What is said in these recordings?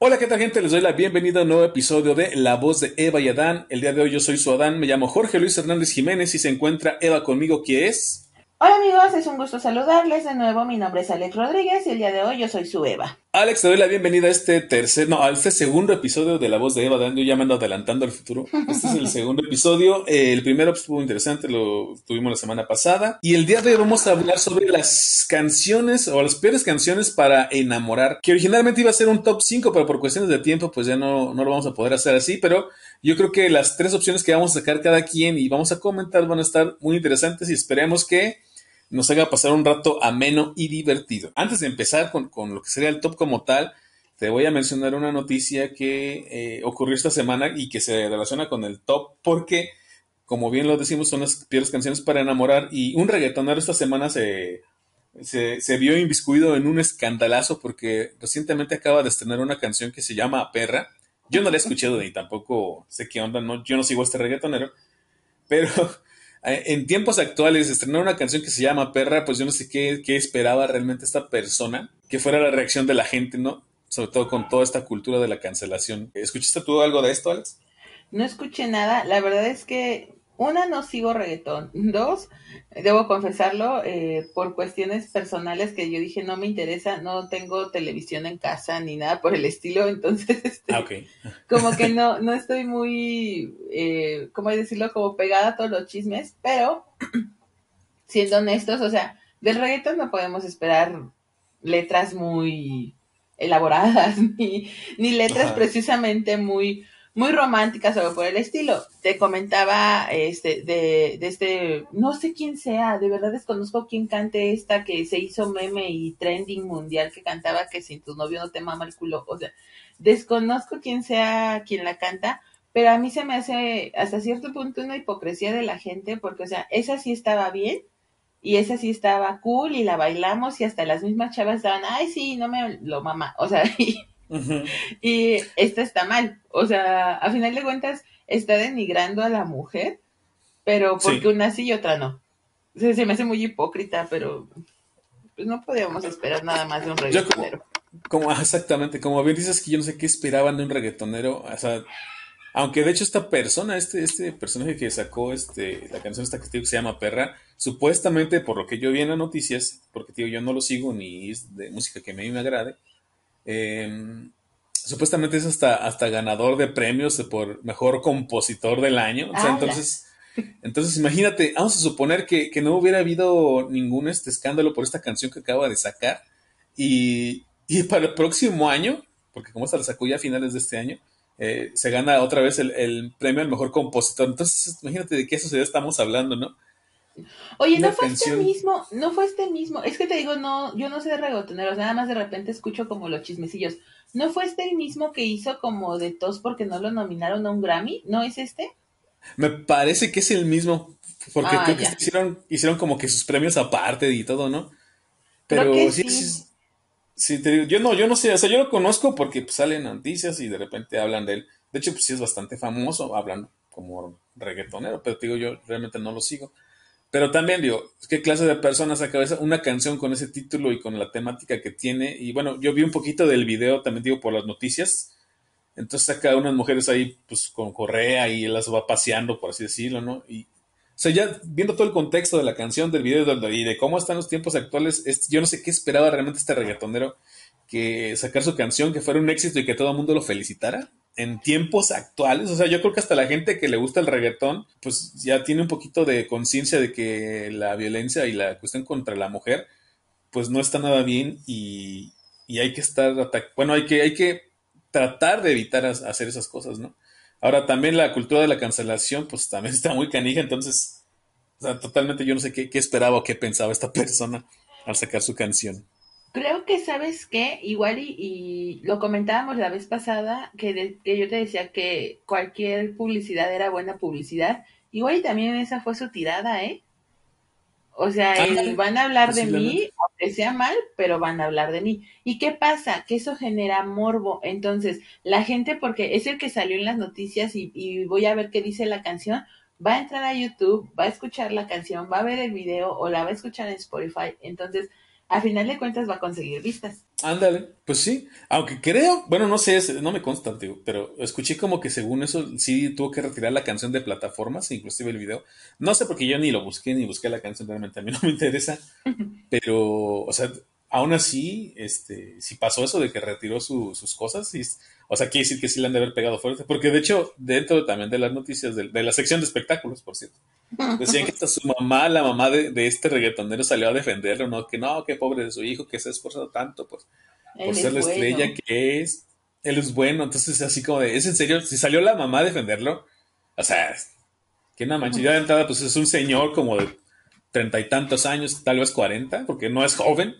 Hola, ¿qué tal gente? Les doy la bienvenida a un nuevo episodio de La Voz de Eva y Adán. El día de hoy yo soy su Adán, me llamo Jorge Luis Hernández Jiménez y se encuentra Eva conmigo, que es... Hola amigos, es un gusto saludarles de nuevo. Mi nombre es Alex Rodríguez y el día de hoy yo soy su Eva. Alex, te doy la bienvenida a este tercer, no, a este segundo episodio de La Voz de Eva. Yo ya me ando adelantando al futuro. Este es el segundo episodio. El primero pues, estuvo interesante, lo tuvimos la semana pasada. Y el día de hoy vamos a hablar sobre las canciones o las peores canciones para enamorar. Que originalmente iba a ser un top 5, pero por cuestiones de tiempo, pues ya no, no lo vamos a poder hacer así. Pero yo creo que las tres opciones que vamos a sacar cada quien y vamos a comentar van a estar muy interesantes y esperemos que nos haga pasar un rato ameno y divertido. Antes de empezar con, lo que sería el top como tal, te voy a mencionar una noticia que eh, ocurrió esta semana y que se relaciona con el top porque, como bien lo decimos, son las peores canciones para enamorar y un reggaetonero esta semana se, se, vio inviscuido en un escandalazo porque recientemente acaba de estrenar una canción que se llama Perra. Yo no la he escuchado ni tampoco sé qué onda, no, yo no sigo este reggaetonero, pero en tiempos actuales, estrenar una canción que se llama Perra, pues yo no sé qué, qué, esperaba realmente esta persona, que fuera la reacción de la gente, ¿no? Sobre todo con toda esta cultura de la cancelación. ¿Escuchaste tú algo de esto, Alex? No escuché nada. La verdad es que una, no sigo reggaetón. Dos, debo confesarlo, eh, por cuestiones personales que yo dije no me interesa, no tengo televisión en casa ni nada por el estilo, entonces, este, ah, como que no, no estoy muy, eh, ¿cómo decirlo? Como pegada a todos los chismes, pero, siendo honestos, o sea, del reggaetón no podemos esperar letras muy elaboradas, ni, ni letras precisamente muy muy románticas o por el estilo. Te comentaba este de, de, este, no sé quién sea, de verdad desconozco quién cante esta que se hizo meme y trending mundial que cantaba que sin tu novio no te mama el culo. O sea, desconozco quién sea quien la canta, pero a mí se me hace hasta cierto punto una hipocresía de la gente porque, o sea, esa sí estaba bien y esa sí estaba cool y la bailamos y hasta las mismas chavas estaban, ay, sí, no me lo mama. O sea, y esta está mal. O sea, a final de cuentas, está denigrando a la mujer, pero porque una sí y otra no. se me hace muy hipócrita, pero pues no podíamos esperar nada más de un reggaetonero. Como, exactamente, como bien dices que yo no sé qué esperaban de un reggaetonero, o sea, aunque de hecho esta persona, este, este personaje que sacó este, la canción esta que se llama Perra, supuestamente por lo que yo vi en las noticias, porque tío, yo no lo sigo ni es de música que a mí me agrade, Em, supuestamente es hasta, hasta ganador de premios por mejor compositor del año. entonces, entonces imagínate, vamos a suponer que, no hubiera habido ningún este escándalo por esta canción que acaba de sacar. Y, para el próximo año, porque como esta la sacó ya a finales de este año, eh, se gana otra vez el, premio al mejor compositor. Entonces, imagínate de qué sociedad estamos hablando, ¿no? Oye, no fue este mismo, no fue este mismo, es que te digo, no, yo no sé de reggaetoneros, nada más de repente escucho como los chismecillos. ¿No fue este el mismo que hizo como de tos porque no lo nominaron a un Grammy? ¿No es este? Me parece que es el mismo, porque ah, creo que hicieron, hicieron como que sus premios aparte y todo, ¿no? Pero sí, sí. sí, te digo, yo no, yo no sé, o sea, yo lo conozco porque pues, salen noticias y de repente hablan de él. De hecho, pues sí es bastante famoso, hablan como reggaetonero, pero te digo, yo realmente no lo sigo. Pero también digo, ¿qué clase de personas saca una canción con ese título y con la temática que tiene? Y bueno, yo vi un poquito del video, también digo, por las noticias. Entonces saca unas mujeres ahí, pues, con correa y las va paseando, por así decirlo, ¿no? Y, o sea, ya viendo todo el contexto de la canción, del video y de cómo están los tiempos actuales, yo no sé qué esperaba realmente este reggaetonero que sacar su canción, que fuera un éxito y que todo el mundo lo felicitara en tiempos actuales. O sea, yo creo que hasta la gente que le gusta el reggaetón, pues ya tiene un poquito de conciencia de que la violencia y la cuestión contra la mujer, pues no está nada bien y, hay que estar, bueno, hay que, hay que tratar de evitar hacer esas cosas, ¿no? Ahora también la cultura de la cancelación, pues también está muy canija, entonces, o sea, totalmente yo no sé qué, qué esperaba o qué pensaba esta persona al sacar su canción. Creo que sabes que igual y, lo comentábamos la vez pasada, que, que yo te decía que cualquier publicidad era buena publicidad. Igual y también esa fue su tirada, ¿eh? O sea, van a hablar de mí, aunque sea mal, pero van a hablar de mí. ¿Y qué pasa? Que eso genera morbo. Entonces, la gente, porque es el que salió en las noticias y, y voy a ver qué dice la canción, va a entrar a YouTube, va a escuchar la canción, va a ver el video o la va a escuchar en Spotify. Entonces, a final de cuentas va a conseguir vistas. Ándale, pues sí, aunque creo, bueno, no sé, no me consta, pero escuché como que según eso sí tuvo que retirar la canción de plataformas, inclusive el video. No sé porque yo ni lo busqué, ni busqué la canción, realmente a mí no me interesa, pero, o sea, aún así, este, si pasó eso de que retiró sus cosas, y, o sea, quiere decir que sí le han de haber pegado fuerte, porque de hecho, dentro también de las noticias, de, la sección de espectáculos, por cierto, decían que hasta su mamá, la mamá de, este reggaetonero salió a defenderlo, ¿no? Que no, que pobre de su hijo, que se ha esforzado tanto, pues, por ser la estrella que es. Él es bueno, entonces así como de, ¿es en serio? Si salió la mamá a defenderlo, o sea, que una manchilla de entrada, pues es un señor como de treinta y tantos años, tal vez cuarenta, porque no es joven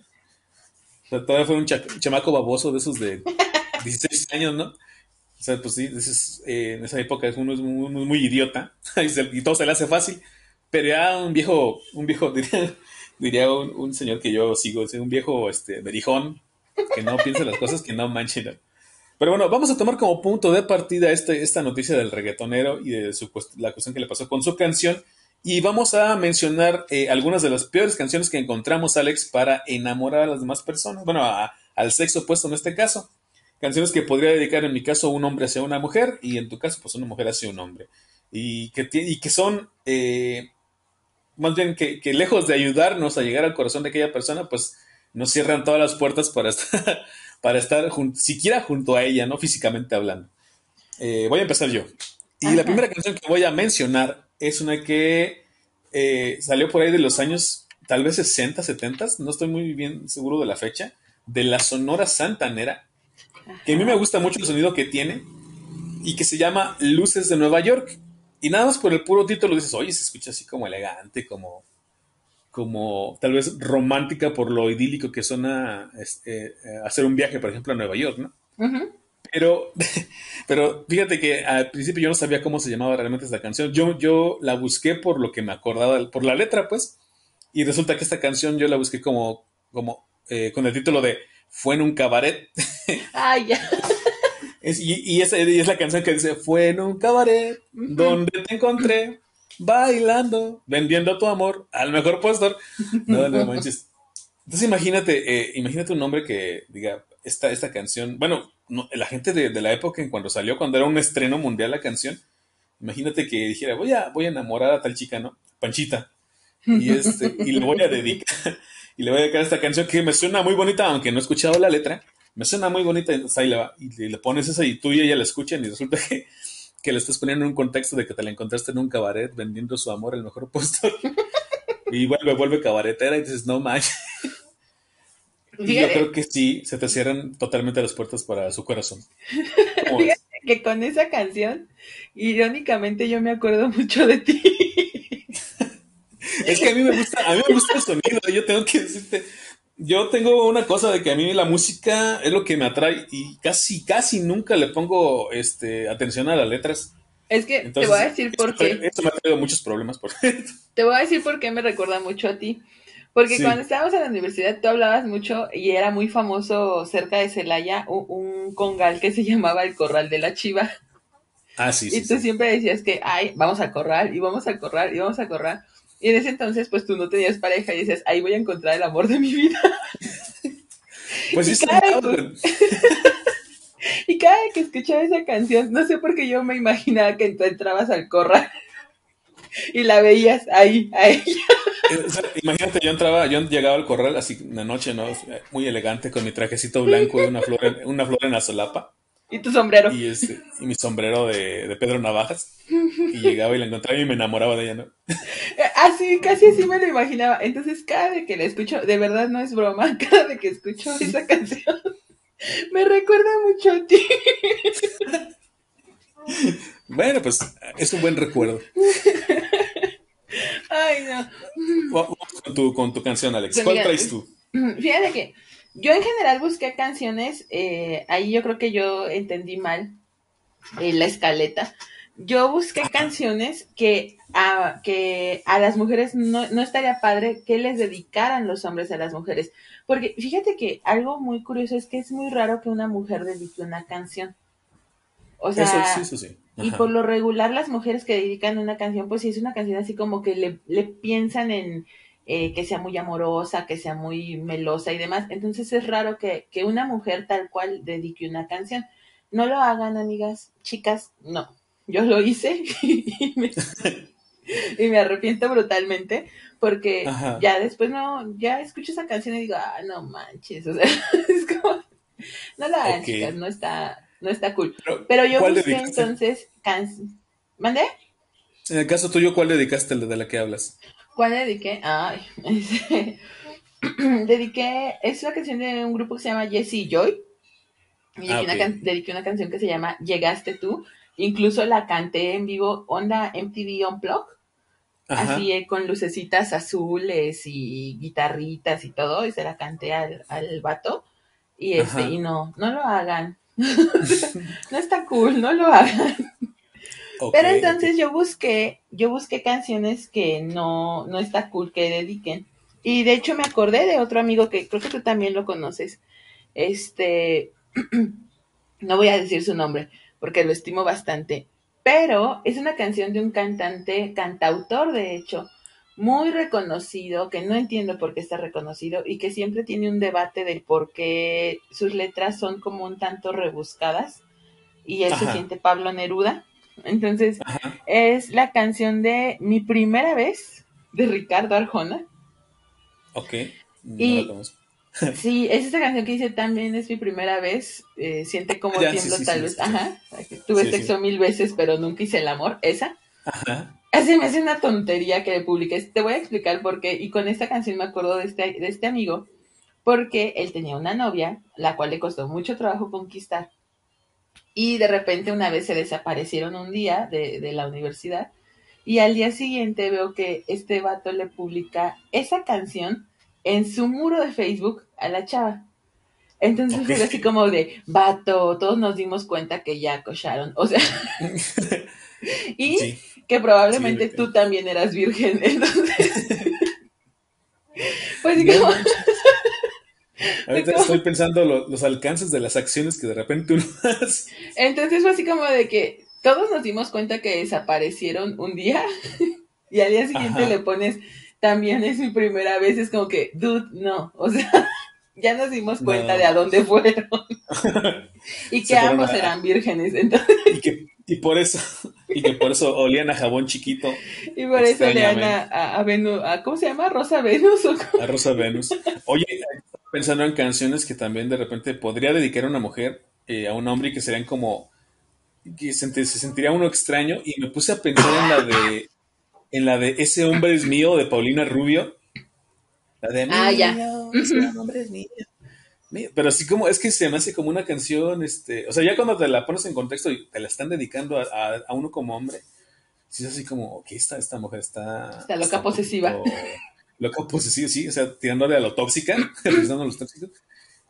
todavía fue un chamaco baboso de esos de 16 años, ¿no? O sea, pues sí, eh, en esa época uno es muy, muy, idiota y todo se le hace fácil. Pero ya un viejo, un viejo, diría, diría un, señor que yo sigo, un viejo este, berijón, que no piensa las cosas que no manchen. Pero bueno, vamos a tomar como punto de partida este, esta noticia del reggaetonero y de su, la cuestión que le pasó con su canción y vamos a mencionar eh, algunas de las peores canciones que encontramos, Alex, para enamorar a las demás personas. Bueno, al sexo opuesto en este caso. Canciones que podría dedicar en mi caso un hombre hacia una mujer y en tu caso pues una mujer hacia un hombre. Y que, y que son, eh, más bien que, lejos de ayudarnos a llegar al corazón de aquella persona, pues nos cierran todas las puertas para estar, para estar siquiera junto a ella, no físicamente hablando. Eh, voy a empezar yo. Y la primera canción que voy a mencionar es una que eh, salió por ahí de los años tal vez 60, 70, no estoy muy bien seguro de la fecha, de la Sonora Santanera, que a mí me gusta mucho el sonido que tiene y que se llama Luces de Nueva York. Y nada más por el puro título dices, oye, se escucha así como elegante, como, como tal vez romántica por lo idílico que suena este, eh, hacer un viaje, por ejemplo, a Nueva York, ¿no? Pero, pero fíjate que al principio yo no sabía cómo se llamaba realmente esta canción. Yo, yo la busqué por lo que me acordaba, por la letra, pues. Y resulta que esta canción yo la busqué como, como eh, con el título de Fue en un cabaret. Ay, ya. y, y, es, la canción que dice, fue en un cabaret donde te encontré bailando, vendiendo tu amor al mejor postor. No, no manches. Entonces imagínate, eh, imagínate un hombre que diga, esta, esta canción, bueno, la gente de, la época en cuando salió, cuando era un estreno mundial la canción, imagínate que dijera, voy a, voy a enamorar a tal chica, ¿no? Panchita. Y, este, y le voy a dedicar, y le voy a dedicar esta canción que me suena muy bonita, aunque no he escuchado la letra, me suena muy bonita, y le, pones esa y tú y ella la escuchan y resulta que, que le estás poniendo en un contexto de que te la encontraste en un cabaret vendiendo su amor el mejor postor. y vuelve, vuelve cabaretera y dices, no manches. Y yo creo que sí, se te cierran totalmente las puertas para su corazón. Fíjate que con esa canción, irónicamente yo me acuerdo mucho de ti. es que a mí me gusta, a mí me gusta el sonido, yo tengo que decirte, yo tengo una cosa de que a mí la música es lo que me atrae y casi, casi nunca le pongo este, atención a las letras. Es que te voy a decir por qué. Esto me ha traído muchos problemas. Por te voy a decir por qué me recuerda mucho a ti. Porque cuando estábamos en la universidad tú hablabas mucho y era muy famoso cerca de Celaya un, congal que se llamaba el Corral de la Chiva. Ah, sí, Y tú siempre decías que, ay, vamos a corral y vamos a corral y vamos a corral. Y en ese entonces, pues tú no tenías pareja y dices, ahí voy a encontrar el amor de mi vida. Pues sí, y cada vez que escuchaba esa canción, no sé por qué yo me imaginaba que tú entrabas al corral y la veías ahí, a ella. Eh, imagínate, yo entraba, yo llegaba al corral así una noche, ¿no? Muy elegante, con mi trajecito blanco y una flor en, una flor en la solapa. ¿Y tu sombrero? Y, este, y mi sombrero de, Pedro Navajas. Y llegaba y la encontraba y me enamoraba de ella, ¿no? Así, casi así me lo imaginaba. Entonces, cada vez que la escucho, de verdad no es broma, cada vez que escucho esa canción, me recuerda mucho a ti. Bueno, pues es un buen recuerdo. Ay, no. Vamos con tu, con tu canción, Alex. Pues ¿Cuál traes tú? Fíjate que yo en general busqué canciones, eh, ahí yo creo que yo entendí mal eh, la escaleta. Yo busqué canciones que a, que a las mujeres no, no estaría padre que les dedicaran los hombres a las mujeres. Porque fíjate que algo muy curioso es que es muy raro que una mujer dedique una canción. O sea, eso, sí, sí. Y por lo regular las mujeres que dedican una canción, pues sí es una canción así como que le, le piensan en, eh, que sea muy amorosa, que sea muy melosa y demás. Entonces es raro que, que una mujer tal cual dedique una canción. No lo hagan, amigas, chicas, no. Yo lo hice y me, y me arrepiento brutalmente porque ya después no, ya escucho esa canción y digo, ah, no manches, o sea, es como, no la hagan, chicas, no está, no está cool. Pero, yo busqué entonces, canción, ¿mandé? En el caso tuyo, ¿cuál dedicaste de la que hablas? ¿Cuál dediqué? Ay, dediqué, es una canción de un grupo que se llama Jesse Joy. Y ah, dediqué una canción que se llama Llegaste tú. Incluso la canté en vivo, onda MTV Unplugged así eh, con lucecitas azules y guitarritas y todo, y se la canté al, al vato. Y este, y no, no lo hagan. no está cool, no lo hagan. Pero entonces yo busqué, yo busqué canciones que no, no está cool que dediquen. Y de hecho me acordé de otro amigo que creo que tú también lo conoces. Este, no voy a decir su nombre porque lo estimo bastante pero es una canción de un cantante, cantautor de hecho, muy reconocido, que no entiendo por qué está reconocido y que siempre tiene un debate del por qué sus letras son como un tanto rebuscadas y él se siente Pablo Neruda. Entonces, es la canción de Mi primera vez de Ricardo Arjona. Ok. y, Sí, es esa canción que dice también es mi primera vez, eh, siente como tiemblo tal vez, ajá, tuve sexo mil veces pero nunca hice el amor, esa. Ajá. Así me hace una tontería que le publiques, te voy a explicar por qué, y con esta canción me acuerdo de este, de este amigo, porque él tenía una novia, la cual le costó mucho trabajo conquistar, y de repente una vez se desaparecieron un día de, de la universidad, y al día siguiente veo que este vato le publica esa canción en su muro de Facebook a la chava. Entonces fue así como de, vato, todos nos dimos cuenta que ya cocharon. O sea, y que probablemente tú también eras virgen. Entonces, pues digamos... Ahorita estoy pensando los alcances de las acciones que de repente uno hace. Entonces fue así como de que todos nos dimos cuenta que desaparecieron un día y al día siguiente le pones también es mi primera vez, es como que, dude, no, o sea, ya nos dimos cuenta de a dónde fueron. y que ambos eran vírgenes, entonces. Y, que, y por eso, y que por eso olían a jabón chiquito. Y por eso olían a, a, Venus, a, ¿cómo se llama? ¿Rosa Venus? A Rosa Venus. Oye, pensando en canciones que también de repente podría dedicar a una mujer, eh, a un hombre y que serían como, que se, se sentiría uno extraño, y me puse a pensar en la de en la de Ese hombre es mío de Paulina Rubio. La de Ah, ya. Ese hombre es mío. Pero así como, es que se me hace como una canción, este, o sea, ya cuando te la pones en contexto y te la están dedicando a, uno como hombre, sí es así como, ok, esta, esta mujer está... Está loca posesiva. loca posesiva, sí, o sea, tirándole a lo tóxica, revisando a los tóxicos.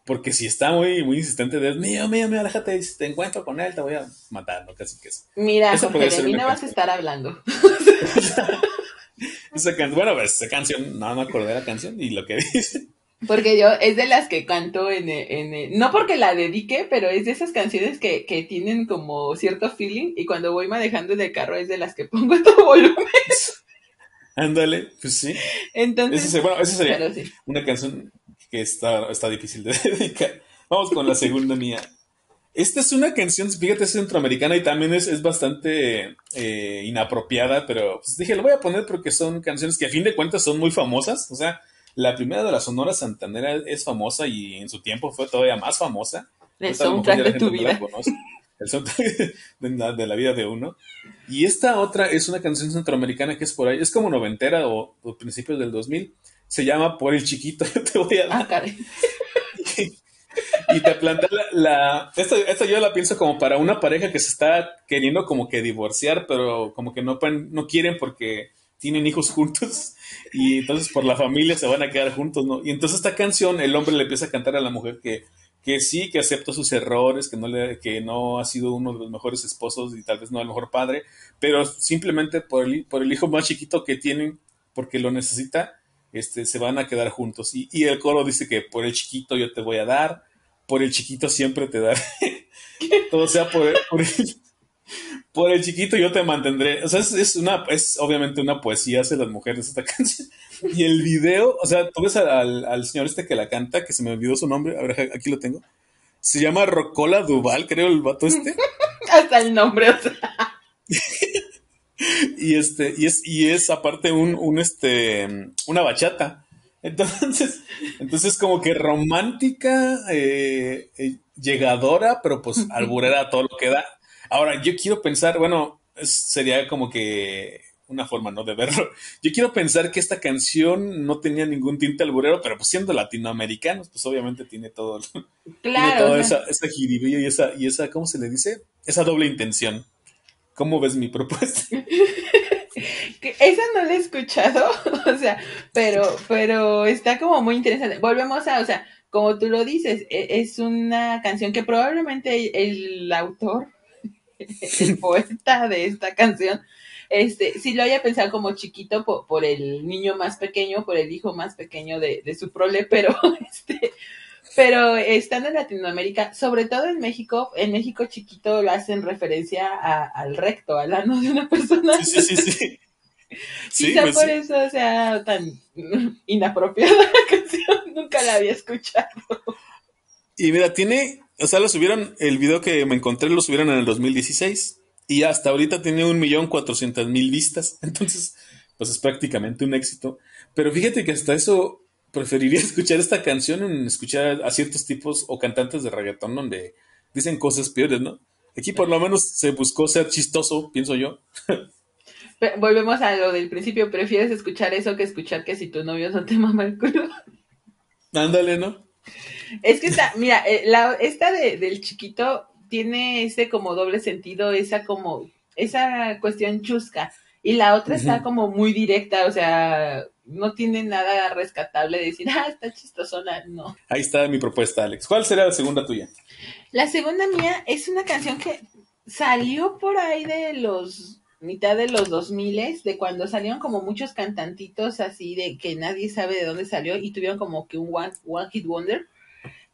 Porque si está muy, muy insistente de mío, mío, mío, déjate, si te encuentro con él, te voy a matar, ¿no? Casi que eso. Mira, Jorge, de mí no vas a estar hablando. esa bueno, pues esa canción, no me acordé de la canción y lo que dice. Porque yo es de las que canto en, en, no porque la dedique, pero es de esas canciones que, que tienen como cierto feeling y cuando voy manejando en el carro es de las que pongo a todo volumen. Ándale, pues sí. Entonces, bueno, esa sería una canción que está, está difícil de dedicar. Vamos con la segunda mía. Esta es una canción, fíjate, es centroamericana y también es, es bastante eh, inapropiada, pero pues dije, lo voy a poner porque son canciones que a fin de cuentas son muy famosas. O sea, la primera de la Sonora Santanera es famosa y en su tiempo fue todavía más famosa. El soundtrack de tu vida. El soundtrack de la, vida de uno. Y esta otra es una canción centroamericana que es por ahí, es como noventera o, o principios del 2000 se llama Por el Chiquito. te voy a dar. Ah, y te plantea la, esto, yo la pienso como para una pareja que se está queriendo como que divorciar, pero como que no, no quieren porque tienen hijos juntos y entonces por la familia se van a quedar juntos, ¿no? Y entonces esta canción, el hombre le empieza a cantar a la mujer que, que sí, que acepta sus errores, que no, le, que no ha sido uno de los mejores esposos y tal vez no el mejor padre, pero simplemente por el, por el hijo más chiquito que tienen, porque lo necesita, este, se van a quedar juntos. Y, y, el coro dice que por el chiquito yo te voy a dar, por el chiquito siempre te daré. Todo sea por, por el chiquito yo te mantendré. O sea, es, una, es obviamente una poesía hace las mujeres esta canción. Y el video, o sea, tú ves al, al, señor este que la canta, que se me olvidó su nombre, a ver, aquí lo tengo. Se llama Rocola Duval, creo, el vato este. Hasta el nombre, o sea. y este, y es, y es aparte un, un este, una bachata. Entonces, entonces como que romántica, eh, eh, llegadora, pero pues alburera todo lo que da. Ahora, yo quiero pensar, bueno, sería como que una forma, ¿no? De verlo. Yo quiero pensar que esta canción no tenía ningún tinte alburero, pero pues siendo latinoamericanos, pues obviamente tiene todo, claro, toda esa, esa y esa, y esa, ¿cómo se le dice? Esa doble intención. ¿Cómo ves mi propuesta? esa no la he escuchado, o sea, pero, pero está como muy interesante. Volvemos a, o sea, como tú lo dices, e, es una canción que probablemente el autor, el poeta de esta canción, este, si lo haya pensado como chiquito por, el niño más pequeño, por el hijo más pequeño de, de su prole, pero este, pero estando en Latinoamérica, sobre todo en México, en México chiquito lo hacen referencia al recto, al ano de una persona. Sí, sí, sí. sí. Quizá pues por eso sea tan inapropiada la canción, nunca la había escuchado. Y mira, tiene, o sea, lo subieron, el video que me encontré lo subieron en el 2016 y hasta ahorita tiene un millón cuatrocientas mil vistas, entonces, pues es prácticamente un éxito. Pero fíjate que hasta eso preferiría escuchar esta canción en escuchar a ciertos tipos o cantantes de reggaetón donde dicen cosas peores, ¿no? Aquí por lo menos se buscó ser chistoso, pienso yo. Volvemos a lo del principio, prefieres escuchar eso que escuchar que si tu novio no te mama el culo. Ándale, ¿no? Es que está, mira, eh, la, esta de, del chiquito tiene ese como doble sentido, esa como, esa cuestión chusca. Y la otra está como muy directa, o sea, no tiene nada rescatable de decir, ah, está chistosona, no. Ahí está mi propuesta, Alex. ¿Cuál será la segunda tuya? La segunda mía es una canción que salió por ahí de los mitad de los 2000 de cuando salieron como muchos cantantitos así de que nadie sabe de dónde salió y tuvieron como que un One, one Hit Wonder.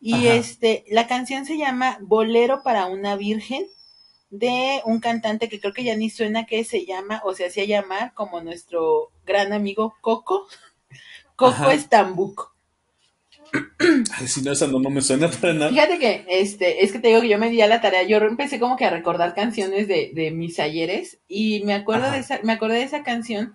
Y este, la canción se llama Bolero para una Virgen de un cantante que creo que ya ni suena que se llama o se hacía llamar como nuestro gran amigo Coco, Coco Estambuco. Ay, si no, esa no, me suena para nada. Fíjate que, este, es que te digo que yo me di a la tarea, yo empecé como que a recordar canciones de, de mis ayeres y me acuerdo de esa, me acordé de esa canción.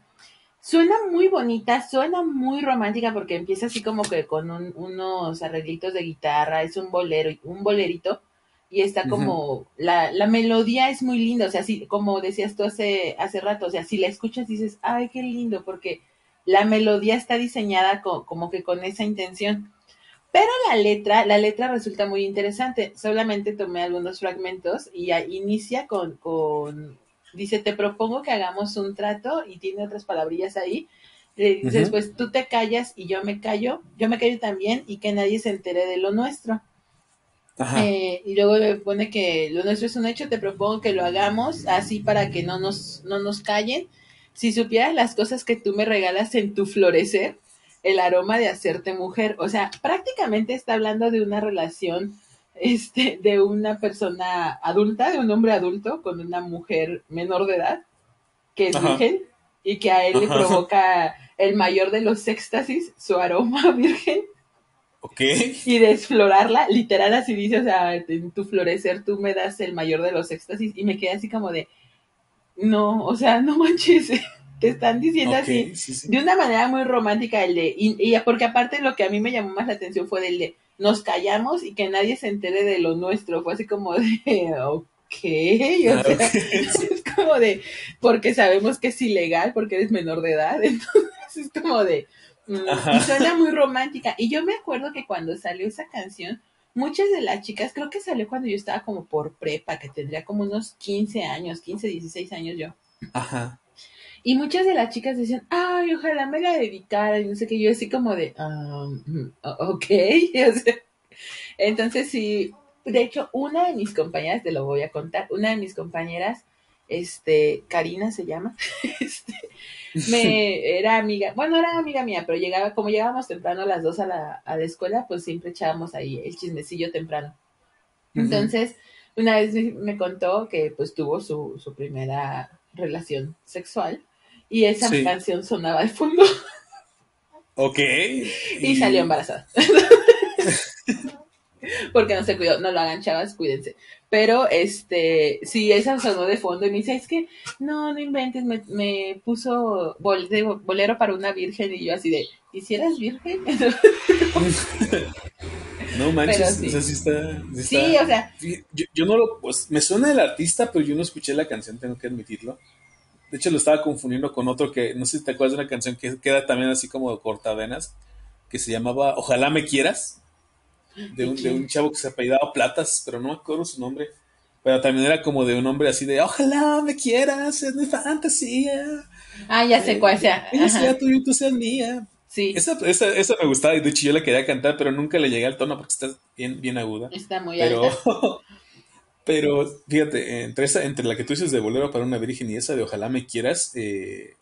Suena muy bonita, suena muy romántica porque empieza así como que con unos arreglitos de guitarra, es un bolero, un bolerito y está como, la, la melodía es muy linda, o sea, sí, como decías tú hace, hace rato, o sea, si la escuchas dices, ay, qué lindo, porque la melodía está diseñada como que con esa intención. Pero la letra, la letra resulta muy interesante. Solamente tomé algunos fragmentos y inicia con, con, dice, te propongo que hagamos un trato y tiene otras palabrillas ahí. Después tú te callas y yo me callo, yo me callo también y que nadie se entere de lo nuestro. Eh, y luego le pone que lo nuestro es un hecho, te propongo que lo hagamos así para que no nos, no nos callen. Si supieras las cosas que tú me regalas en tu florecer, el aroma de hacerte mujer. O sea, prácticamente está hablando de una relación este, de una persona adulta, de un hombre adulto con una mujer menor de edad, que es virgen, y que a él le provoca el mayor de los éxtasis, su aroma virgen. Ok. Y de explorarla, literal así dice, o sea, en tu florecer tú me das el mayor de los éxtasis y me quedé así como de, no, o sea, no manches, te están diciendo así, de una manera muy romántica el de, y, porque aparte lo que a mí me llamó más la atención fue del de, nos callamos y que nadie se entere de lo nuestro, fue así como de, ok, o sea, es como de, porque sabemos que es ilegal, porque eres menor de edad, entonces es como de, y suena muy romántica. Y yo me acuerdo que cuando salió esa canción, muchas de las chicas, creo que salió cuando yo estaba como por prepa, que tendría como unos 15 años, 15, 16 años yo. Ajá. Y muchas de las chicas decían, ay, ojalá me la dedicara, y no sé qué, yo así como de, um, ok. entonces sí, de hecho, una de mis compañeras, te lo voy a contar, una de mis compañeras, este, Karina se llama, este, me era amiga, bueno, era amiga mía, pero llegaba, como llegábamos temprano las dos a la, a la escuela, pues siempre echábamos ahí el chismecillo temprano. Entonces, una vez me, contó que pues tuvo su, su primera relación sexual y esa canción sonaba de fondo. Ok. Y, salió embarazada. Porque no se cuidó, no lo hagan chavas, cuídense. Pero este, sí, esa sonó de fondo y me dice, es que no, no inventes, me, puso bolero para una virgen y yo así de, ¿hicieras virgen? no manches, o sea, sí está, sí, o sea. Yo, no lo, pues, me suena el artista, pero yo no escuché la canción, tengo que admitirlo. De hecho, lo estaba confundiendo con otro que, no sé si te acuerdas de una canción que queda también así como de cortavenas, que se llamaba Ojalá me quieras, de un, de un chavo que se apellidaba Platas, pero no me acuerdo su nombre. Pero también era como de un hombre así de Ojalá me quieras, es mi fantasía. Ah, ya sé cuál sea. Ella sea tuyo y tú seas mía. Sí. Esa, esa, esa, me gustaba y de hecho yo la quería cantar, pero nunca le llegué al tono porque está bien, bien aguda. Está muy pero, Pero fíjate, entre, esa, entre la que tú dices de Bolero para una Virgen y esa de Ojalá me quieras, eh,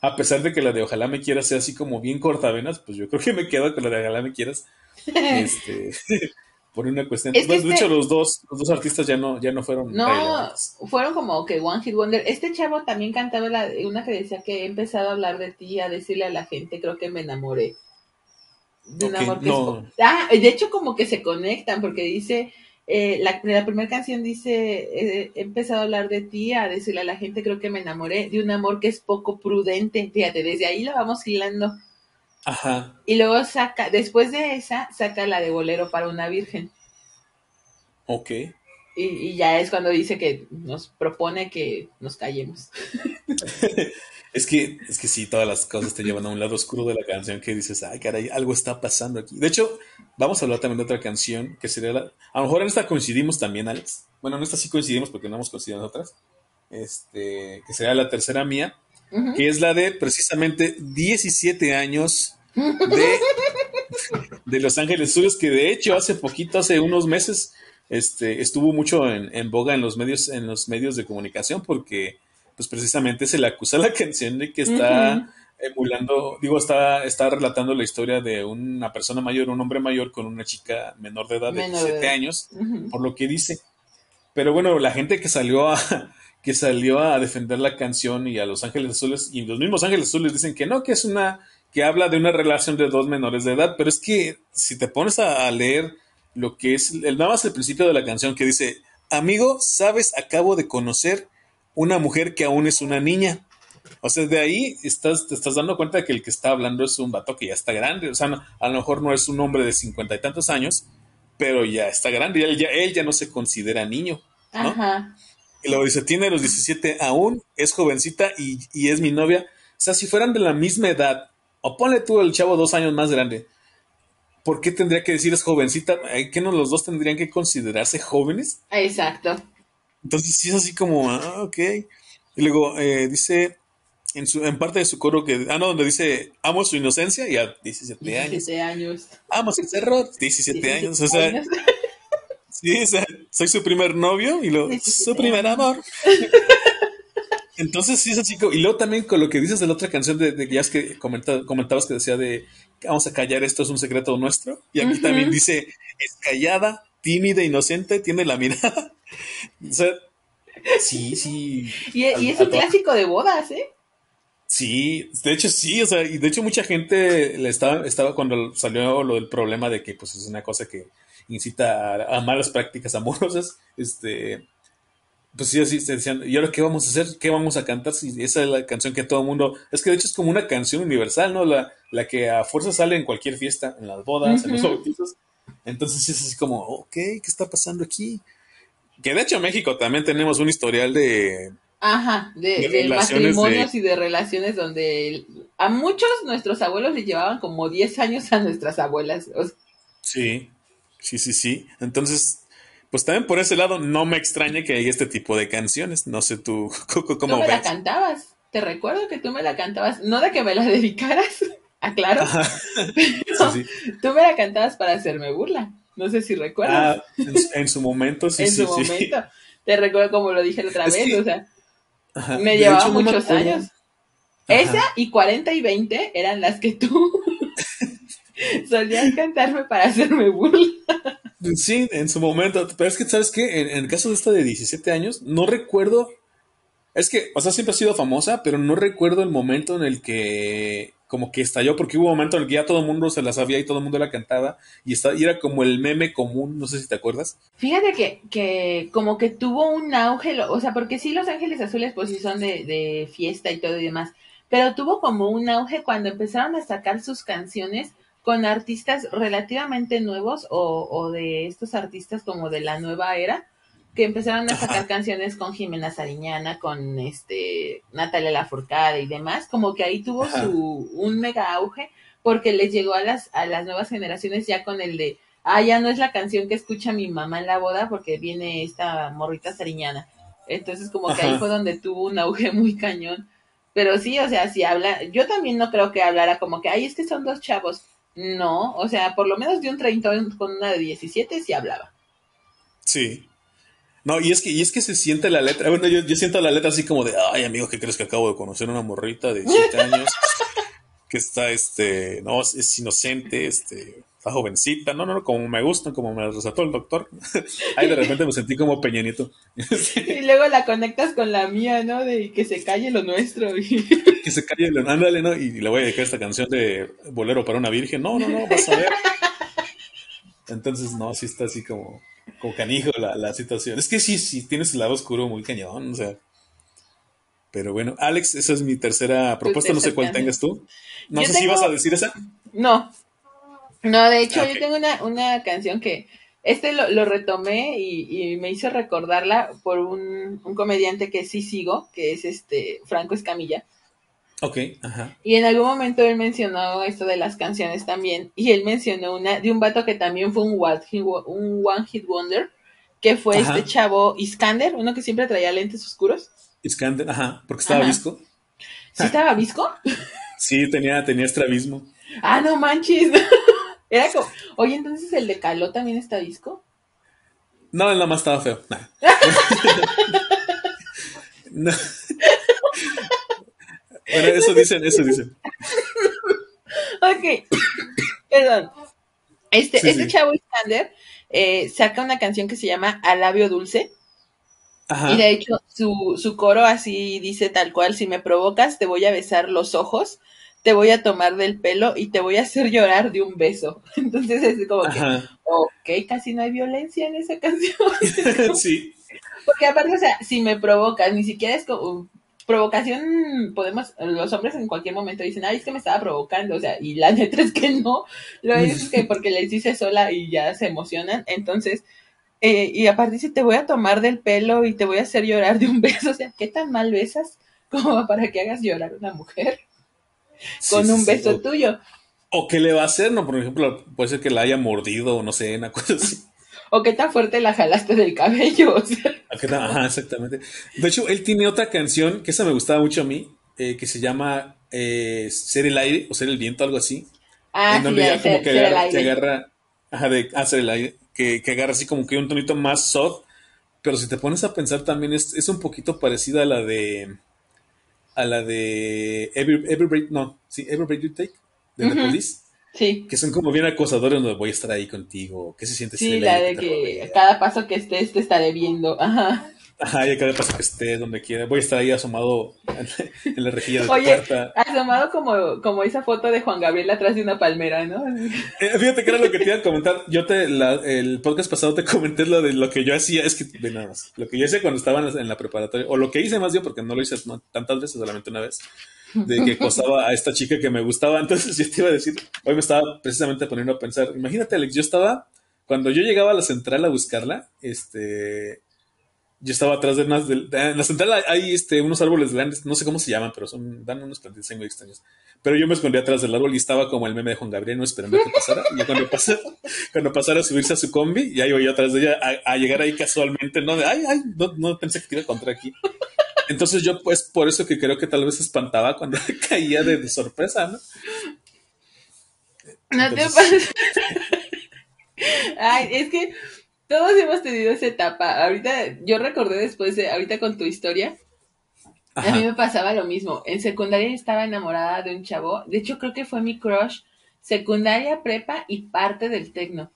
a pesar de que la de Ojalá me quieras sea así como bien cortavenas, pues yo creo que me quedo con la de Ojalá me quieras. este, por una cuestión. de hecho, los dos, los dos artistas ya no, ya no fueron. No, fueron como que One Hit Wonder. Este chavo también cantaba una que decía que he empezado a hablar de ti, a decirle a la gente, creo que me enamoré. De un amor que Ah, de hecho, como que se conectan, porque dice eh, la, la primera canción dice, eh, he empezado a hablar de ti, a decirle a la gente, creo que me enamoré de un amor que es poco prudente. Fíjate, desde ahí lo vamos hilando. Ajá. Y luego saca, después de esa, saca la de bolero para una virgen. Ok. Y, y ya es cuando dice que nos propone que nos callemos. Es que, es que sí, todas las cosas te llevan a un lado oscuro de la canción que dices, ay, caray, algo está pasando aquí. De hecho, vamos a hablar también de otra canción que sería la. A lo mejor en esta coincidimos también, Alex. Bueno, en esta sí coincidimos porque no hemos coincidido en otras. Este, que sería la tercera mía, que es la de precisamente 17 años de, de Los Ángeles Azules, que de hecho hace poquito, hace unos meses, este, estuvo mucho en, en boga en los medios, en los medios de comunicación porque pues precisamente se le acusa la canción de que está emulando, digo, está, está relatando la historia de una persona mayor, un hombre mayor con una chica menor de edad de 17 años, por lo que dice. Pero bueno, la gente que salió a que salió a defender la canción y a Los Ángeles Azules y los mismos Ángeles Azules dicen que no, que es una que habla de una relación de dos menores de edad, pero es que si te pones a, leer lo que es el, nada más el principio de la canción que dice, amigo, sabes, acabo de conocer una mujer que aún es una niña. O sea, de ahí estás, te estás dando cuenta de que el que está hablando es un vato que ya está grande. O sea, a lo mejor no es un hombre de cincuenta y tantos años, pero ya está grande. Él ya, él ya no se considera niño. ¿no? Ajá. Y luego dice, tiene los 17 aún, es jovencita y, y, es mi novia. O sea, si fueran de la misma edad, o ponle tú el chavo dos años más grande, ¿por qué tendría que decir es jovencita? ¿Qué no los dos tendrían que considerarse jóvenes? Exacto. Entonces sí es así como, ah, ok. Y luego eh, dice en, su, en parte de su coro que, ah, no, donde dice, amo su inocencia y a 17 años. 17 años. Amo su error, 17, años. O sea, sí, o sea, soy su primer novio y lo, su primer amor. Entonces sí es así, y luego también con lo que dices de la otra canción de, de ya es que comentabas que decía de vamos a callar, esto es un secreto nuestro, y aquí también dice, es callada, tímida, inocente, tiene la mirada o sea, sí, sí. Y, es un clásico de bodas, ¿eh? Sí, de hecho sí, o sea, y de hecho mucha gente le estaba, estaba cuando salió lo del problema de que pues es una cosa que incita a, malas prácticas amorosas, este, pues sí, así se decían, ¿y ahora qué vamos a hacer? ¿Qué vamos a cantar? Si esa es la canción que todo el mundo, es que de hecho es como una canción universal, ¿no? La, la que a fuerza sale en cualquier fiesta, en las bodas, en los bautizos. Entonces es así como, ok, ¿qué está pasando aquí? Que de hecho en México también tenemos un historial de... Ajá, de, matrimonios y de relaciones donde a muchos nuestros abuelos le llevaban como 10 años a nuestras abuelas. Sí, sí, sí, sí. Entonces, pues también por ese lado no me extraña que haya este tipo de canciones. No sé tú cómo Tú me la cantabas. Te recuerdo que tú me la cantabas. No de que me la dedicaras, aclaro. sí, Tú me la cantabas para hacerme burla. No sé si recuerdas. Ah, en, su momento, sí, en su momento. Te recuerdo como lo dije la otra vez, o sea, me llevaba muchos años. Esa y 40 y 20 eran las que tú solías cantarme para hacerme burla. Sí, en su momento. Pero es que, ¿sabes qué? En, en el caso de esta de 17 años, no recuerdo. Es que, o sea, siempre ha sido famosa, pero no recuerdo el momento en el que como que estalló, porque hubo un momento en el que ya todo el mundo se la sabía y todo el mundo la cantaba, y, está, y era como el meme común, no sé si te acuerdas. Fíjate que, que como que tuvo un auge, o sea, porque sí Los Ángeles Azules pues sí son de, de fiesta y todo y demás, pero tuvo como un auge cuando empezaron a sacar sus canciones con artistas relativamente nuevos o, o de estos artistas como de la nueva era, que empezaron a sacar canciones con Jimena Sariñana, con este Natalia Lafourcade y demás, como que ahí tuvo su un mega auge porque les llegó a las a las nuevas generaciones ya con el de ah ya no es la canción que escucha mi mamá en la boda porque viene esta morrita Sariñana. Entonces como que ahí fue donde tuvo un auge muy cañón. Pero sí, o sea, si habla, yo también no creo que hablara como que, ay, es que son dos chavos. No, o sea, por lo menos de un 30 con una de 17 sí hablaba. Sí, no, y es que, y es que se siente la letra. Bueno, yo, yo siento la letra así como de, ay, amigo, ¿qué crees que acabo de conocer una morrita de 7 años? que está, este, no, es inocente, este, está jovencita. No, no, no, como me gusta, como me resaltó el doctor. Ay, de repente me sentí como peñanito. y luego la conectas con la mía, ¿no? De que se calle lo nuestro. que se calle lo, ándale, ¿no? Y le voy a dejar esta canción de Bolero para una virgen. No, no, no, vas a ver. Entonces, no, sí está así como como canijo la, la situación. Es que sí, sí, tienes el lado oscuro muy cañón, o sea. Pero bueno, Alex, esa es mi tercera propuesta, no sé cuál tengas tú. No sé si vas a decir esa. No, no, de hecho yo tengo una, una canción que este lo, lo retomé y, y, me hizo recordarla por un, un, comediante que sí sigo, que es este Franco Escamilla. Ok, ajá. Y en algún momento él mencionó esto de las canciones también. Y él mencionó una de un vato que también fue un, un One Hit Wonder, que fue este chavo Iskander, uno que siempre traía lentes oscuros. Iskander, ajá, porque estaba visco. ¿Sí estaba visco? sí, tenía, tenía estrabismo. Ah, no manches. Era como, oye, entonces el de Caló también está visco. No, él nada más estaba feo. no. Bueno, eso dicen, eso dicen. ok, perdón. Este, este chavo Iskander eh, saca una canción que se llama A labio dulce. Ajá. Y de hecho, su, su coro así dice tal cual, si me provocas, te voy a besar los ojos, te voy a tomar del pelo y te voy a hacer llorar de un beso. Entonces es como que, ok, casi no hay violencia en esa canción. sí. Porque aparte, o sea, si me provocas, ni siquiera es como, provocación, podemos, los hombres en cualquier momento dicen, ay, es que me estaba provocando, o sea, y la neta es que no, lo es que porque les dice sola y ya se emocionan, entonces, eh, y aparte dice, te voy a tomar del pelo y te voy a hacer llorar de un beso, o sea, ¿qué tan mal besas como para que hagas llorar a una mujer con un beso tuyo? O qué le va a hacer, ¿no? Por ejemplo, puede ser que la haya mordido o no sé, una cosa así o qué tan fuerte la jalaste del cabello. Ajá, exactamente. De hecho, él tiene otra canción que esa me gustaba mucho a mí, eh, que se llama eh, Ser el aire o Ser el viento, algo así. Ah, en donde ya como que, agarra, ajá, de hacer el aire, que, que, agarra así como que un tonito más soft, pero si te pones a pensar también es, es un poquito parecida a la de a la de Every, Every Break, no, sí, Every Break You Take, de The Police. Sí. Que son como bien acosadores donde voy a estar ahí contigo. ¿Qué se siente? Sí, la de que cada paso que estés te estaré viendo. Ajá. Ajá, y a cada paso que esté, donde quiera. Voy a estar ahí asomado en la rejilla de tu Oye, asomado como, como esa foto de Juan Gabriel atrás de una palmera, ¿no? Eh, fíjate que era lo que te iba a comentar. Yo te, el podcast pasado te comenté lo de lo que yo hacía. Es que, ve nada más. Lo que yo hacía cuando estaba en la, preparatoria, o lo que hice más yo, porque no lo hice tantas veces, solamente una vez de que acosaba a esta chica que me gustaba. Entonces yo te iba a decir, hoy me estaba precisamente poniendo a pensar, imagínate Alex, yo estaba, cuando yo llegaba a la central a buscarla, este, yo estaba atrás de unas, en la central hay este, unos árboles grandes, no sé cómo se llaman, pero son, dan unos plantitas muy extraños. Pero yo me escondí atrás del árbol y estaba como el meme de Juan Gabriel, no esperando que pasara. Y cuando pasara, cuando pasara a subirse a su combi, ya iba yo atrás de ella a, llegar ahí casualmente, ¿no? De, ay, ay, no, no pensé que te iba a encontrar aquí. Entonces yo pues por eso que creo que tal vez espantaba cuando caía de, sorpresa, ¿no? No te pasa. Ay, es que todos hemos tenido esa etapa. Ahorita, yo recordé después de, ahorita con tu historia, a mí me pasaba lo mismo. En secundaria estaba enamorada de un chavo. De hecho, creo que fue mi crush secundaria, prepa y parte del tecno.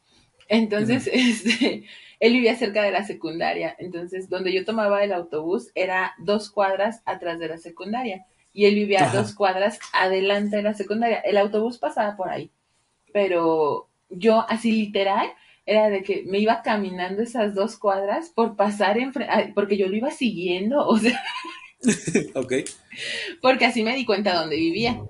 Entonces, este, él vivía cerca de la secundaria. Entonces, donde yo tomaba el autobús era dos cuadras atrás de la secundaria. Y él vivía dos cuadras adelante de la secundaria. El autobús pasaba por ahí. Pero yo, así literal, era de que me iba caminando esas dos cuadras por pasar enfrente, porque yo lo iba siguiendo, o sea. ok. Porque así me di cuenta dónde vivía.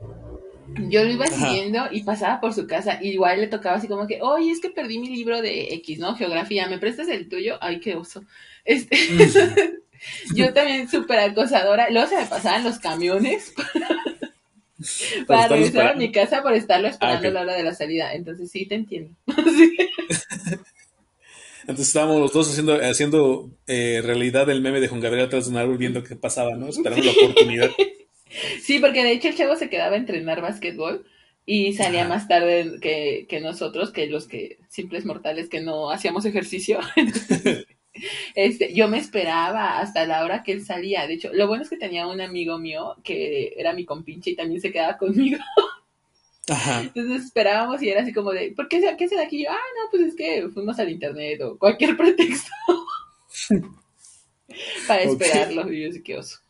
Yo lo iba siguiendo y pasaba por su casa. Y igual le tocaba así como que, oye, es que perdí mi libro de X, ¿no? Geografía, ¿me prestas el tuyo? Ay, qué oso. Este, yo también súper acosadora. Luego se me pasaban los camiones para regresar a mi casa por estarlo esperando a la hora de la salida. Entonces sí, te entiendo. Entonces estábamos los dos haciendo, haciendo eh, realidad el meme de Juan Gabriel atrás de un árbol viendo qué pasaba, ¿no? Esperando la oportunidad. Sí, porque de hecho el chavo se quedaba a entrenar básquetbol y salía más tarde que, que, nosotros, que los que simples mortales que no hacíamos ejercicio. este, yo me esperaba hasta la hora que él salía. De hecho, lo bueno es que tenía un amigo mío que era mi compinche y también se quedaba conmigo. Ajá. Entonces esperábamos y era así como de, ¿por qué, qué se aquí? Yo, ah, no, pues es que fuimos al internet o cualquier pretexto para esperarlo. Y yo sí, qué oso.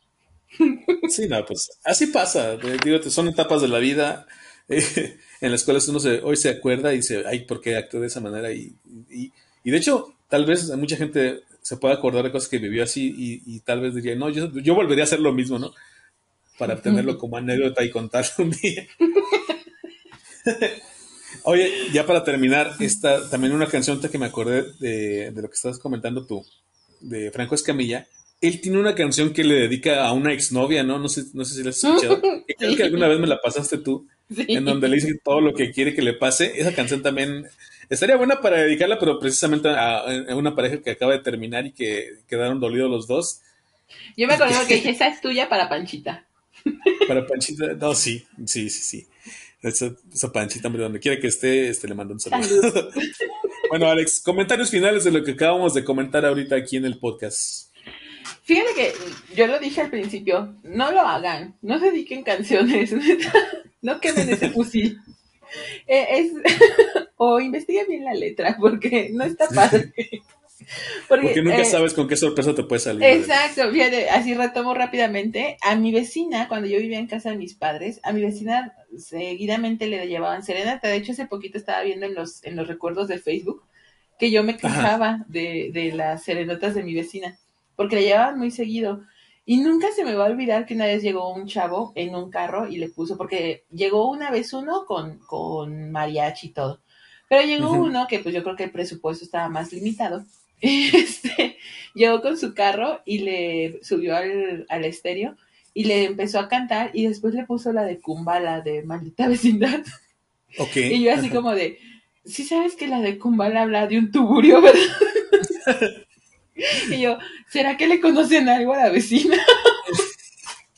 Sí, no, pues así pasa. Digo, son etapas de la vida. Eh, en las cuales uno se, hoy se acuerda y dice, ay, ¿por qué actué de esa manera? Y, y, de hecho, tal vez mucha gente se pueda acordar de cosas que vivió así y, tal vez diría, no, yo, yo, volvería a hacer lo mismo, ¿no? Para tenerlo como anécdota y contarlo un día. Oye, ya para terminar, esta, también una canción que me acordé de, de lo que estabas comentando tú, de Franco Escamilla él tiene una canción que le dedica a una exnovia, ¿no? No sé, no sé si la has escuchado. Creo que alguna vez me la pasaste tú, en donde le dice todo lo que quiere que le pase. Esa canción también estaría buena para dedicarla, pero precisamente a, una pareja que acaba de terminar y que quedaron dolidos los dos. Yo me acuerdo que dije, esa es tuya para Panchita. Para Panchita, no, sí, sí, sí, sí. Esa, Panchita, hombre, donde quiera que esté, este, le mando un saludo. bueno, Alex, comentarios finales de lo que acabamos de comentar ahorita aquí en el podcast. Fíjate que yo lo dije al principio, no lo hagan, no se dediquen canciones, no quemen ese fusil. Eh, es, o investiguen bien la letra, porque no está padre. Porque, nunca eh, sabes con qué sorpresa te puede salir. Exacto, fíjate, así retomo rápidamente. A mi vecina, cuando yo vivía en casa de mis padres, a mi vecina seguidamente le llevaban serenata. De hecho, hace poquito estaba viendo en los, en los recuerdos de Facebook que yo me quejaba de, de las serenatas de mi vecina porque le llevaban muy seguido. Y nunca se me va a olvidar que una vez llegó un chavo en un carro y le puso, porque llegó una vez uno con, con mariachi y todo, pero llegó uno que pues yo creo que el presupuesto estaba más limitado. Este, llegó con su carro y le subió al, al estéreo y le empezó a cantar y después le puso la de Kumbala de maldita vecindad. Okay. Y yo así como de, sí sabes que la de Kumbala habla de un tuburio, ¿verdad? Y yo, ¿será que le conocen algo a la vecina?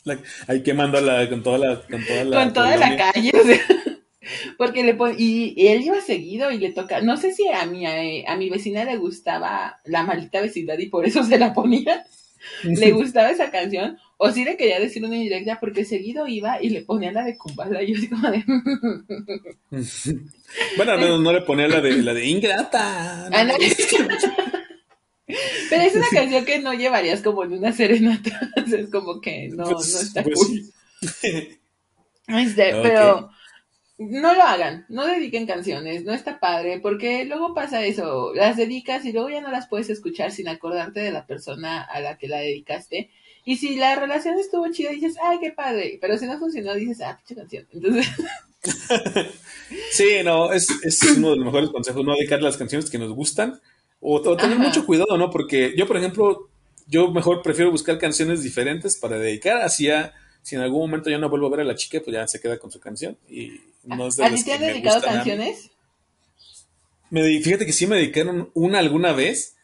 Hay que mandarla con toda la con toda la, con toda la calle, o sea, porque le pon, y, él iba seguido y le toca, no sé si a mi a, mi vecina le gustaba la maldita vecindad y por eso se la ponía. le gustaba esa canción o si le quería decir una indirecta porque seguido iba y le ponía la de Kumbala y yo así como de bueno al menos no le ponía la de la de ingrata pero es una canción que no llevarías como en una serenata. es como que no, pues, no está pues cool. Este, pero no lo hagan, no dediquen canciones, no está padre, porque luego pasa eso, las dedicas y luego ya no las puedes escuchar sin acordarte de la persona a la que la dedicaste. Y si la relación estuvo chida, dices, ay, qué padre, pero si no funcionó, dices, ah, pinche canción. Entonces. sí, no, es, es uno de los mejores consejos, no dedicar las canciones que nos gustan o, tener mucho cuidado, ¿no? Porque yo, por ejemplo, yo mejor prefiero buscar canciones diferentes para dedicar, así si en algún momento yo no vuelvo a ver a la chica, pues ya se queda con su canción. Y no ¿A ti te han dedicado canciones? Me, fíjate que sí me dedicaron una alguna vez,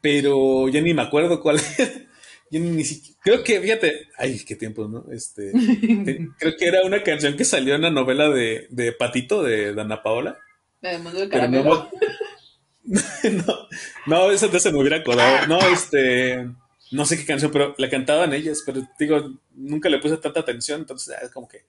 pero ya ni me acuerdo cuál yo ni siquiera, creo que, fíjate, ay, qué tiempo, ¿no? Este, creo que era una canción que salió en la novela de, de Patito, de Dana Paola. De Mundo de Caramelo. no, no, esa de se me hubiera acordado. No, este. No sé qué canción, pero la cantaban ellas, pero digo, nunca le puse tanta atención, entonces es como que.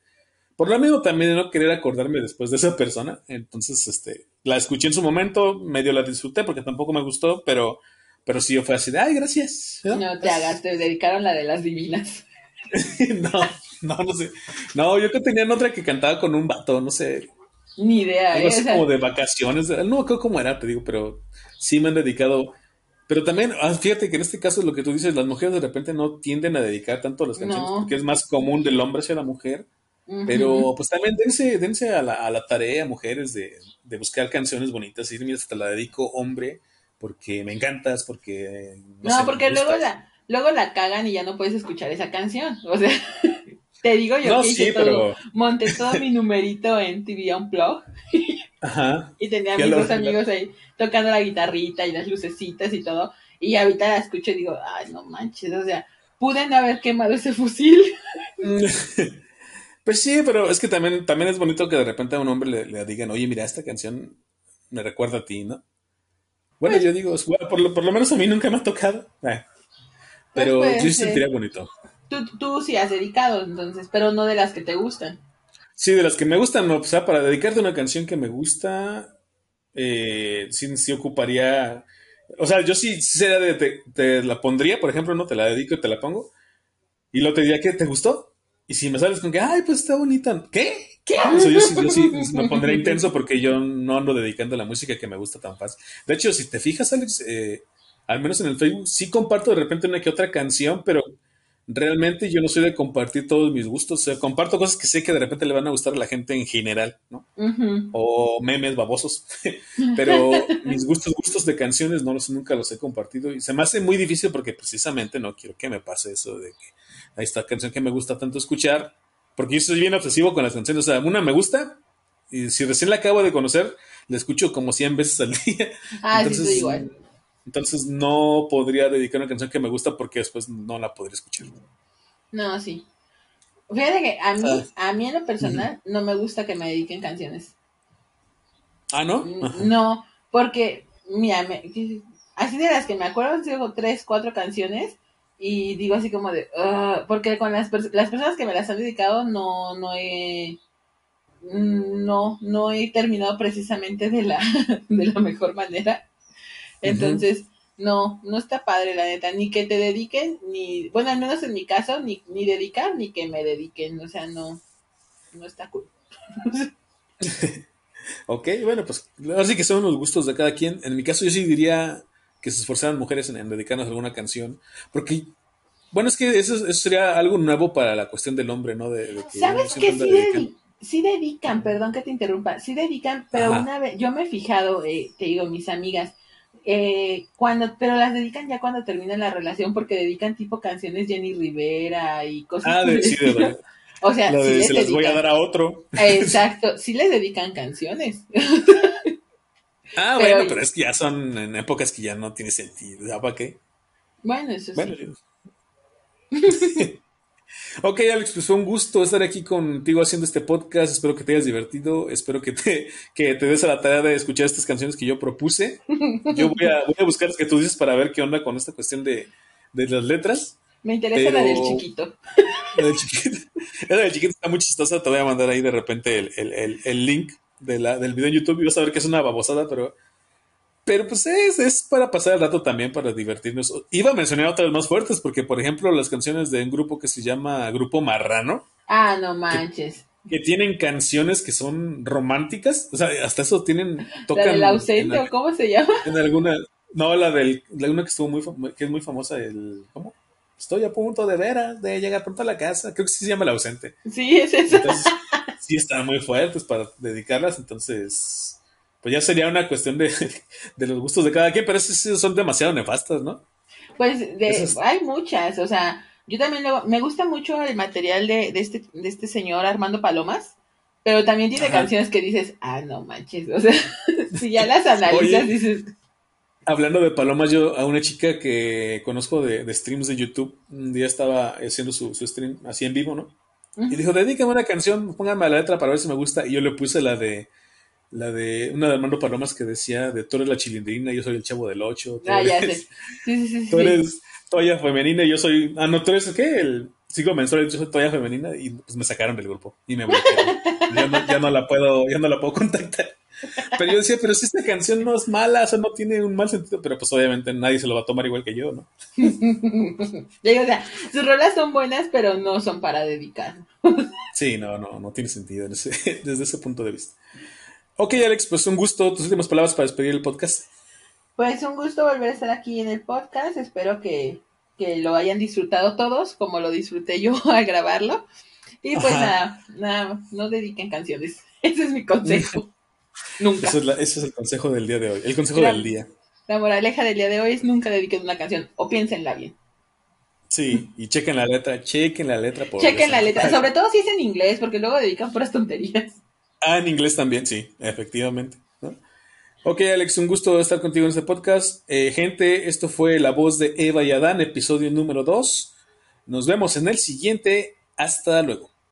por lo mismo también no querer acordarme después de esa persona. Entonces, este, la escuché en su momento, medio la disfruté porque tampoco me gustó, pero, pero sí fue así de, ay, gracias. No, te hagas, te dedicaron la de las divinas. no, no, no sé. No, yo que tenían otra que cantaba con un vato, no sé. Ni idea. Algo así como de vacaciones. No creo cómo era, te digo, pero sí me han dedicado. Pero también, ah, fíjate que en este caso lo que tú dices, las mujeres de repente no tienden a dedicar tanto a las canciones porque es más común del hombre hacia la mujer. Pero pues también dense, dense a, la, a la tarea, mujeres, de, de buscar canciones bonitas y mira, te la dedico, hombre, porque me encantas, porque... No, porque luego la, luego la cagan y ya no puedes escuchar esa canción. O sea, te digo yo que hice todo, monté todo mi numerito en TV Unplug Ajá. y tenía a mis dos amigos ahí tocando la guitarrita y las lucecitas y todo. Y ahorita la escucho y digo, ay, no manches, o sea, pude no haber quemado ese fusil. Pues sí, pero es que también, también es bonito que de repente a un hombre le, digan, oye, mira, esta canción me recuerda a ti, ¿no? Bueno, pues yo digo, por lo, por lo menos a mí nunca me ha tocado. Eh, pues pero yo sí sentiría bonito. Tú, tú sí has dedicado, entonces, pero no de las que te gustan. Sí, de las que me gustan, no. O sea, para dedicarte una canción que me gusta, eh, sí, sí ocuparía. O sea, yo sí, te, te, la pondría, por ejemplo, no te la dedico y te la pongo. Y lo te diría que te gustó. Y si me sales con que, ay, pues está bonita. ¿Qué? ¿Qué? yo, sí, yo sí me pondré intenso porque yo no ando dedicando a la música que me gusta tan fácil. De hecho, si te fijas, Alex, eh, al menos en el Facebook, sí comparto de repente una que otra canción, pero realmente yo no soy de compartir todos mis gustos. O sea, comparto cosas que sé que de repente le van a gustar a la gente en general, ¿no? O memes babosos. pero mis gustos, gustos de canciones, no los nunca los he compartido. Y se me hace muy difícil porque precisamente no quiero que me pase eso de que Ahí está canción que me gusta tanto escuchar, porque yo soy bien obsesivo con las canciones. O sea, una me gusta, y si recién la acabo de conocer, la escucho como 100 veces al día. Ah, entonces, sí, igual. Entonces no podría dedicar una canción que me gusta porque después no la podría escuchar. No, sí. Fíjate que a mí, ah. a mí en lo personal, no me gusta que me dediquen canciones. ¿Ah, no? No, porque, mira, así de las que me acuerdo, tengo tres, cuatro canciones y digo así como de, porque con las, las personas que me las han dedicado no, no he, no, no he terminado precisamente de la, de la mejor manera. Entonces, no, no está padre la neta, ni que te dediquen, ni, bueno, al menos en mi caso, ni, ni dedicar, ni que me dediquen, o sea, no, no está cool. ok, bueno, pues así que son los gustos de cada quien. En mi caso yo sí diría que se esforzaran mujeres en, dedicarnos a alguna canción, porque, bueno, es que eso, sería algo nuevo para la cuestión del hombre, ¿no? De, ¿Sabes que sí, dedican? sí dedican, perdón que te interrumpa, sí dedican, pero una vez, yo me he fijado, eh, te digo, mis amigas, eh, cuando, pero las dedican ya cuando termina la relación porque dedican tipo canciones Jenny Rivera y cosas ah, de, sí, de O sea, se las voy a dar a otro. Exacto, sí les dedican canciones. Ah, bueno, pero es que ya son en épocas que ya no tiene sentido. ¿Para qué? Bueno, eso sí. ok, Alex, pues fue un gusto estar aquí contigo haciendo este podcast. Espero que te hayas divertido. Espero que te, que te des a la tarea de escuchar estas canciones que yo propuse. Yo voy a, voy a buscar las que tú dices para ver qué onda con esta cuestión de, de las letras. Me interesa la del chiquito. La del chiquito. La del chiquito está muy chistosa. Te voy a mandar ahí de repente el, el, el, el link de la, del video en YouTube y vas a ver que es una babosada, pero, pero pues es, es para pasar el rato también, para divertirnos. Iba a mencionar otras más fuertes, porque por ejemplo las canciones de un grupo que se llama Grupo Marrano. Ah, no manches. Que, tienen canciones que son románticas, o sea, hasta eso tienen... Tocan ¿La del ausente o cómo se llama? En alguna... No, la del... La una que estuvo muy... que es muy famosa, el... ¿Cómo? Estoy a punto de veras de llegar pronto a la casa. Creo que sí se llama El ausente. Sí, es eso sí están muy fuertes para dedicarlas, entonces, pues ya sería una cuestión de, los gustos de cada quien, pero esas son demasiado nefastas, ¿no? Pues hay muchas, o sea, yo también me gusta mucho el material de, este, de este señor Armando Palomas, pero también tiene canciones que dices, ah, no manches, o sea, si ya las analizas, dices... Hablando de palomas, yo a una chica que conozco de, streams de YouTube, un día estaba haciendo su, su stream así en vivo, ¿no? Y dijo, dedícame una canción, póngame la letra para ver si me gusta. Y yo le puse la de La de una de Armando Palomas que decía de tú eres la chilindrina, yo soy el chavo del ocho. Ah, ya sé. Sí, sí, sí, tú eres toalla femenina y yo soy. Ah, no, tú eres qué? El ciclo menstrual, yo soy toalla femenina y pues me sacaron del grupo y me bloquearon. ya, no, ya no la puedo, ya no la puedo contactar. Pero yo decía, pero si esta canción no es mala, o sea, no tiene un mal sentido, pero pues obviamente nadie se lo va a tomar igual que yo, ¿no? o sea, sus rolas son buenas, pero no son para dedicar. sí, no, no, no tiene sentido desde ese punto de vista. Ok, Alex, pues un gusto. Tus últimas palabras para despedir el podcast. Pues un gusto volver a estar aquí en el podcast. Espero que, lo hayan disfrutado todos, como lo disfruté yo al grabarlo. Y pues nada, nada, no dediquen canciones. Ese es mi consejo. Nunca. Ese es, el consejo del día de hoy. El consejo del día. La moraleja del día de hoy es nunca dediquen una canción o piénsenla bien. Sí, y chequen la letra, chequen la letra. Por chequen la letra, sobre todo si es en inglés, porque luego dedican puras tonterías. Ah, en inglés también, sí, efectivamente. Ok, Alex, un gusto estar contigo en este podcast. Eh, gente, esto fue La Voz de Eva y Adán, episodio número 2. Nos vemos en el siguiente. Hasta luego.